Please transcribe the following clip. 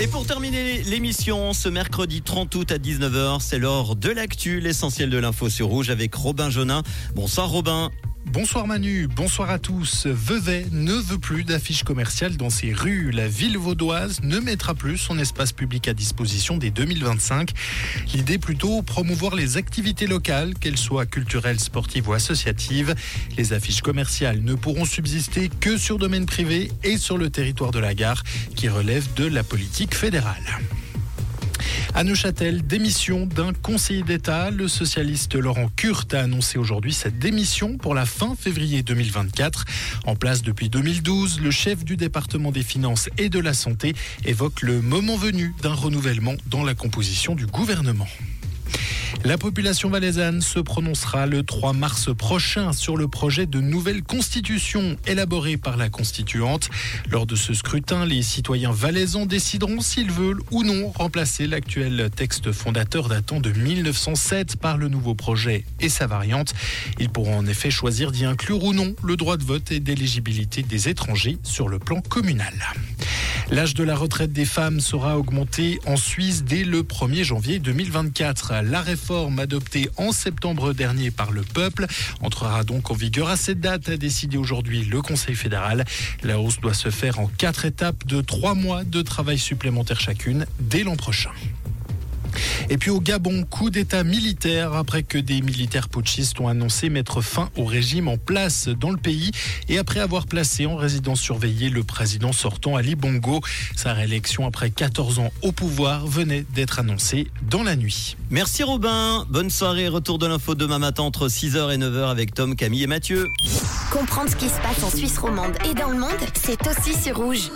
Et pour terminer l'émission, ce mercredi 30 août à 19h, c'est l'heure de l'actu, l'essentiel de l'info sur Rouge avec Robin Jonin. Bonsoir Robin. Bonsoir Manu, bonsoir à tous. Vevey ne veut plus d'affiches commerciales dans ses rues. La ville vaudoise ne mettra plus son espace public à disposition dès 2025. L'idée plutôt promouvoir les activités locales, qu'elles soient culturelles, sportives ou associatives. Les affiches commerciales ne pourront subsister que sur domaine privé et sur le territoire de la gare qui relève de la politique fédérale. À Neuchâtel, démission d'un conseiller d'État. Le socialiste Laurent Kurt a annoncé aujourd'hui cette démission pour la fin février 2024. En place depuis 2012, le chef du département des finances et de la santé évoque le moment venu d'un renouvellement dans la composition du gouvernement. La population valaisanne se prononcera le 3 mars prochain sur le projet de nouvelle constitution élaborée par la constituante. Lors de ce scrutin, les citoyens valaisans décideront s'ils veulent ou non remplacer l'actuel texte fondateur datant de 1907 par le nouveau projet et sa variante. Ils pourront en effet choisir d'y inclure ou non le droit de vote et d'éligibilité des étrangers sur le plan communal. L'âge de la retraite des femmes sera augmenté en Suisse dès le 1er janvier 2024. La réforme adoptée en septembre dernier par le peuple entrera donc en vigueur à cette date, a décidé aujourd'hui le Conseil fédéral. La hausse doit se faire en quatre étapes de trois mois de travail supplémentaire chacune dès l'an prochain. Et puis au Gabon, coup d'État militaire après que des militaires putschistes ont annoncé mettre fin au régime en place dans le pays et après avoir placé en résidence surveillée le président sortant Ali Bongo. Sa réélection après 14 ans au pouvoir venait d'être annoncée dans la nuit. Merci Robin, bonne soirée, retour de l'info demain matin entre 6h et 9h avec Tom, Camille et Mathieu. Comprendre ce qui se passe en Suisse romande et dans le monde, c'est aussi sur rouge.